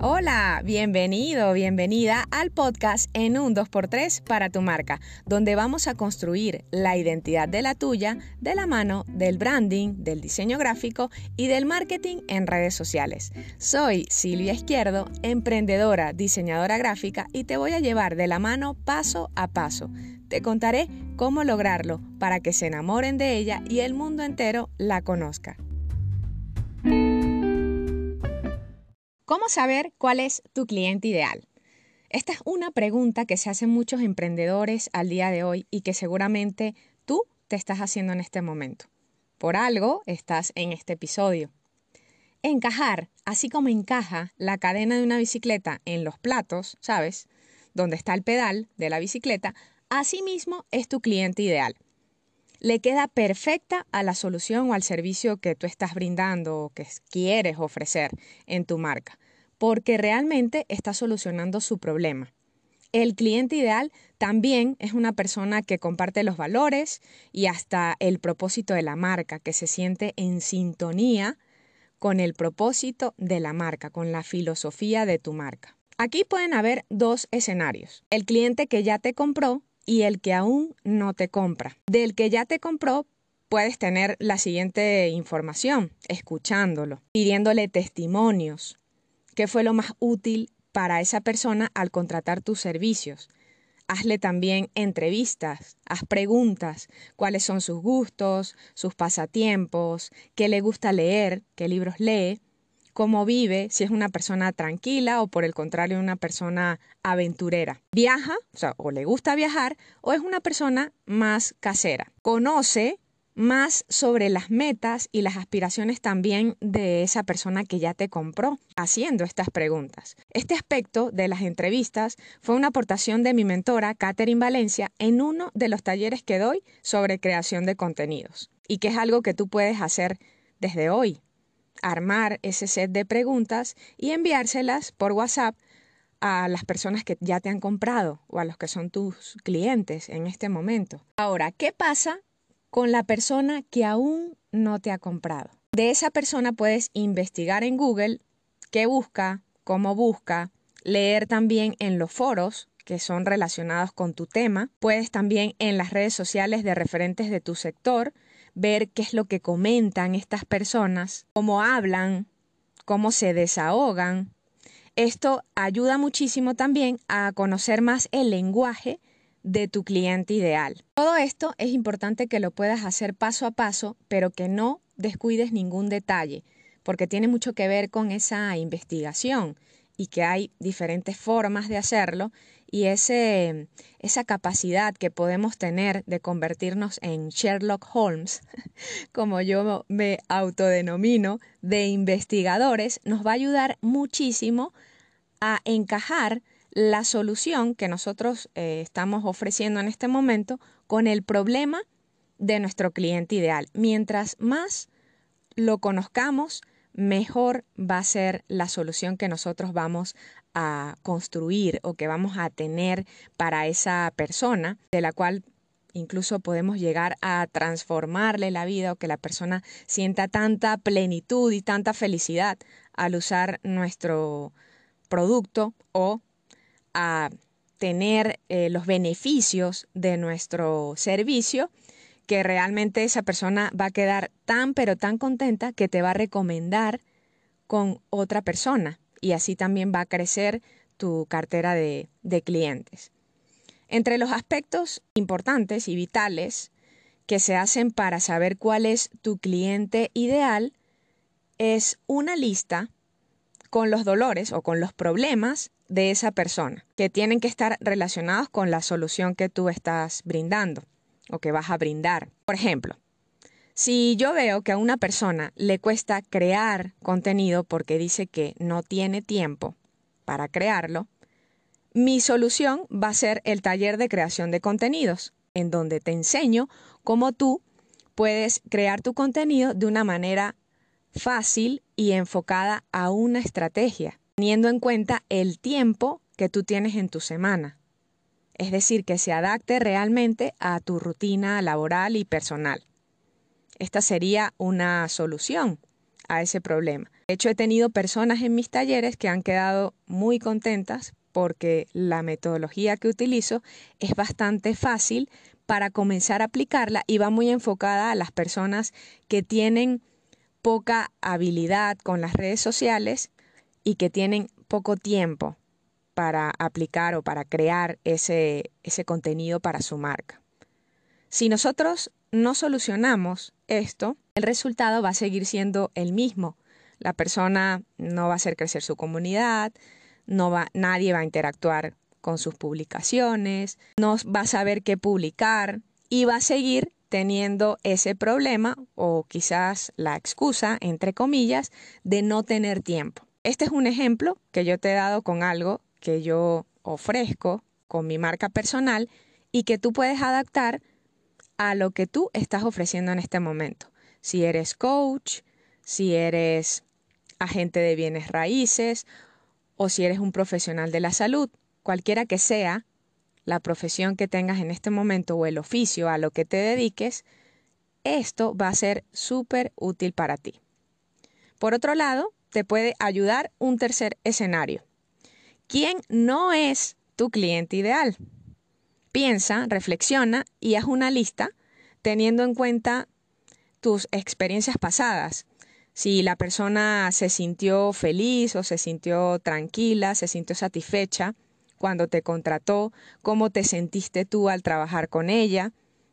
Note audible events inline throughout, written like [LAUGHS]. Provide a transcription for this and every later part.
Hola, bienvenido, bienvenida al podcast en un 2x3 para tu marca, donde vamos a construir la identidad de la tuya de la mano del branding, del diseño gráfico y del marketing en redes sociales. Soy Silvia Izquierdo, emprendedora, diseñadora gráfica y te voy a llevar de la mano paso a paso. Te contaré cómo lograrlo para que se enamoren de ella y el mundo entero la conozca. ¿Cómo saber cuál es tu cliente ideal? Esta es una pregunta que se hacen muchos emprendedores al día de hoy y que seguramente tú te estás haciendo en este momento. Por algo estás en este episodio. Encajar, así como encaja la cadena de una bicicleta en los platos, ¿sabes? Donde está el pedal de la bicicleta, asimismo es tu cliente ideal. Le queda perfecta a la solución o al servicio que tú estás brindando o que quieres ofrecer en tu marca porque realmente está solucionando su problema. El cliente ideal también es una persona que comparte los valores y hasta el propósito de la marca, que se siente en sintonía con el propósito de la marca, con la filosofía de tu marca. Aquí pueden haber dos escenarios, el cliente que ya te compró y el que aún no te compra. Del que ya te compró puedes tener la siguiente información, escuchándolo, pidiéndole testimonios, qué fue lo más útil para esa persona al contratar tus servicios. Hazle también entrevistas, haz preguntas, cuáles son sus gustos, sus pasatiempos, qué le gusta leer, qué libros lee, cómo vive, si es una persona tranquila o por el contrario una persona aventurera. Viaja, o o le gusta viajar, o es una persona más casera. Conoce más sobre las metas y las aspiraciones también de esa persona que ya te compró haciendo estas preguntas. Este aspecto de las entrevistas fue una aportación de mi mentora, Catherine Valencia, en uno de los talleres que doy sobre creación de contenidos y que es algo que tú puedes hacer desde hoy. Armar ese set de preguntas y enviárselas por WhatsApp a las personas que ya te han comprado o a los que son tus clientes en este momento. Ahora, ¿qué pasa con la persona que aún no te ha comprado. De esa persona puedes investigar en Google qué busca, cómo busca, leer también en los foros que son relacionados con tu tema. Puedes también en las redes sociales de referentes de tu sector ver qué es lo que comentan estas personas, cómo hablan, cómo se desahogan. Esto ayuda muchísimo también a conocer más el lenguaje de tu cliente ideal. Todo esto es importante que lo puedas hacer paso a paso, pero que no descuides ningún detalle, porque tiene mucho que ver con esa investigación y que hay diferentes formas de hacerlo y ese, esa capacidad que podemos tener de convertirnos en Sherlock Holmes, [LAUGHS] como yo me autodenomino, de investigadores, nos va a ayudar muchísimo a encajar la solución que nosotros eh, estamos ofreciendo en este momento con el problema de nuestro cliente ideal. Mientras más lo conozcamos, mejor va a ser la solución que nosotros vamos a construir o que vamos a tener para esa persona, de la cual incluso podemos llegar a transformarle la vida o que la persona sienta tanta plenitud y tanta felicidad al usar nuestro producto o a tener eh, los beneficios de nuestro servicio, que realmente esa persona va a quedar tan pero tan contenta que te va a recomendar con otra persona y así también va a crecer tu cartera de, de clientes. Entre los aspectos importantes y vitales que se hacen para saber cuál es tu cliente ideal es una lista con los dolores o con los problemas de esa persona, que tienen que estar relacionados con la solución que tú estás brindando o que vas a brindar. Por ejemplo, si yo veo que a una persona le cuesta crear contenido porque dice que no tiene tiempo para crearlo, mi solución va a ser el taller de creación de contenidos, en donde te enseño cómo tú puedes crear tu contenido de una manera fácil y enfocada a una estrategia teniendo en cuenta el tiempo que tú tienes en tu semana. Es decir, que se adapte realmente a tu rutina laboral y personal. Esta sería una solución a ese problema. De hecho, he tenido personas en mis talleres que han quedado muy contentas porque la metodología que utilizo es bastante fácil para comenzar a aplicarla y va muy enfocada a las personas que tienen poca habilidad con las redes sociales y que tienen poco tiempo para aplicar o para crear ese, ese contenido para su marca. Si nosotros no solucionamos esto, el resultado va a seguir siendo el mismo. La persona no va a hacer crecer su comunidad, no va, nadie va a interactuar con sus publicaciones, no va a saber qué publicar y va a seguir teniendo ese problema o quizás la excusa, entre comillas, de no tener tiempo. Este es un ejemplo que yo te he dado con algo que yo ofrezco con mi marca personal y que tú puedes adaptar a lo que tú estás ofreciendo en este momento. Si eres coach, si eres agente de bienes raíces o si eres un profesional de la salud, cualquiera que sea la profesión que tengas en este momento o el oficio a lo que te dediques, esto va a ser súper útil para ti. Por otro lado, te puede ayudar un tercer escenario. ¿Quién no es tu cliente ideal? Piensa, reflexiona y haz una lista teniendo en cuenta tus experiencias pasadas. Si la persona se sintió feliz o se sintió tranquila, se sintió satisfecha, cuando te contrató, cómo te sentiste tú al trabajar con ella.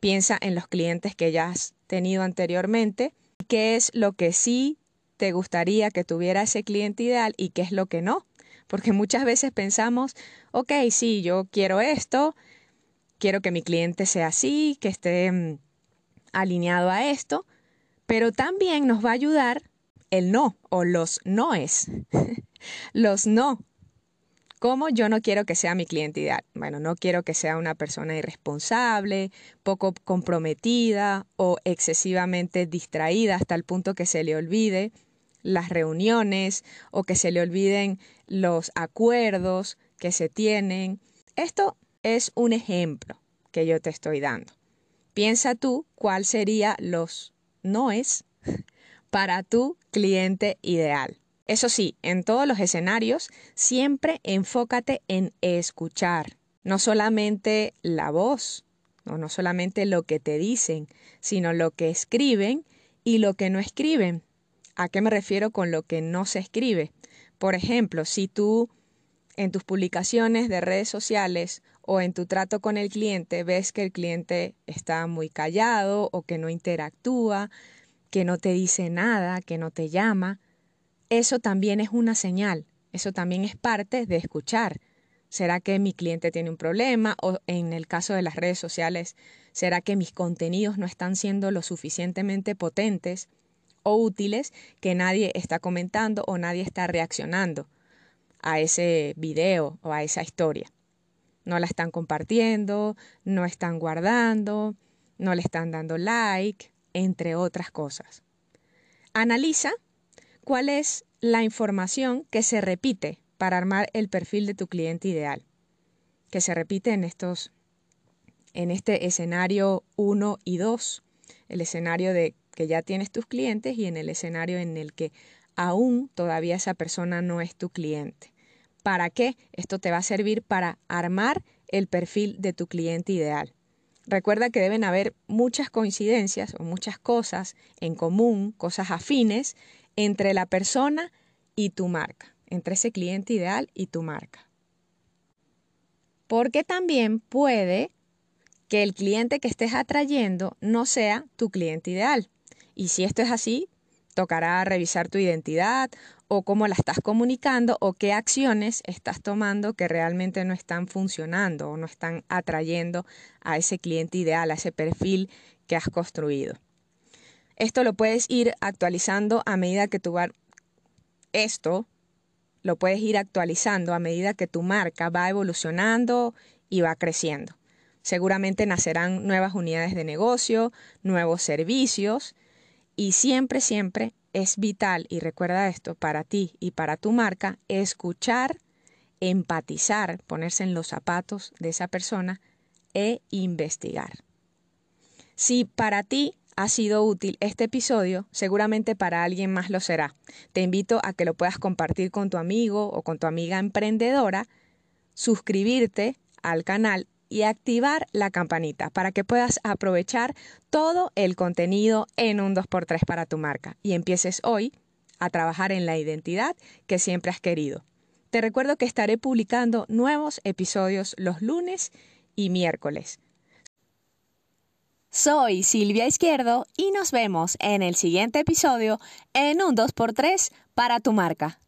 Piensa en los clientes que ya has tenido anteriormente, qué es lo que sí te gustaría que tuviera ese cliente ideal y qué es lo que no. Porque muchas veces pensamos, ok, sí, yo quiero esto, quiero que mi cliente sea así, que esté mm, alineado a esto, pero también nos va a ayudar el no o los noes. [LAUGHS] los no ¿Cómo yo no quiero que sea mi cliente ideal? Bueno, no quiero que sea una persona irresponsable, poco comprometida o excesivamente distraída hasta el punto que se le olvide las reuniones o que se le olviden los acuerdos que se tienen. Esto es un ejemplo que yo te estoy dando. Piensa tú cuál sería los noes [LAUGHS] para tu cliente ideal. Eso sí, en todos los escenarios, siempre enfócate en escuchar, no solamente la voz, no, no solamente lo que te dicen, sino lo que escriben y lo que no escriben. ¿A qué me refiero con lo que no se escribe? Por ejemplo, si tú en tus publicaciones de redes sociales o en tu trato con el cliente ves que el cliente está muy callado o que no interactúa, que no te dice nada, que no te llama, eso también es una señal, eso también es parte de escuchar. ¿Será que mi cliente tiene un problema? O en el caso de las redes sociales, ¿será que mis contenidos no están siendo lo suficientemente potentes o útiles que nadie está comentando o nadie está reaccionando a ese video o a esa historia? No la están compartiendo, no están guardando, no le están dando like, entre otras cosas. Analiza cuál es la información que se repite para armar el perfil de tu cliente ideal, que se repite en estos en este escenario 1 y 2, el escenario de que ya tienes tus clientes y en el escenario en el que aún todavía esa persona no es tu cliente. ¿Para qué? Esto te va a servir para armar el perfil de tu cliente ideal. Recuerda que deben haber muchas coincidencias o muchas cosas en común, cosas afines entre la persona y tu marca, entre ese cliente ideal y tu marca. Porque también puede que el cliente que estés atrayendo no sea tu cliente ideal. Y si esto es así, tocará revisar tu identidad o cómo la estás comunicando o qué acciones estás tomando que realmente no están funcionando o no están atrayendo a ese cliente ideal, a ese perfil que has construido. Esto lo puedes ir actualizando a medida que tu esto lo puedes ir actualizando a medida que tu marca va evolucionando y va creciendo. Seguramente nacerán nuevas unidades de negocio, nuevos servicios y siempre, siempre es vital, y recuerda esto, para ti y para tu marca, escuchar, empatizar, ponerse en los zapatos de esa persona e investigar. Si para ti ha sido útil este episodio, seguramente para alguien más lo será. Te invito a que lo puedas compartir con tu amigo o con tu amiga emprendedora, suscribirte al canal y activar la campanita para que puedas aprovechar todo el contenido en un 2x3 para tu marca y empieces hoy a trabajar en la identidad que siempre has querido. Te recuerdo que estaré publicando nuevos episodios los lunes y miércoles. Soy Silvia Izquierdo y nos vemos en el siguiente episodio en un 2x3 para tu marca.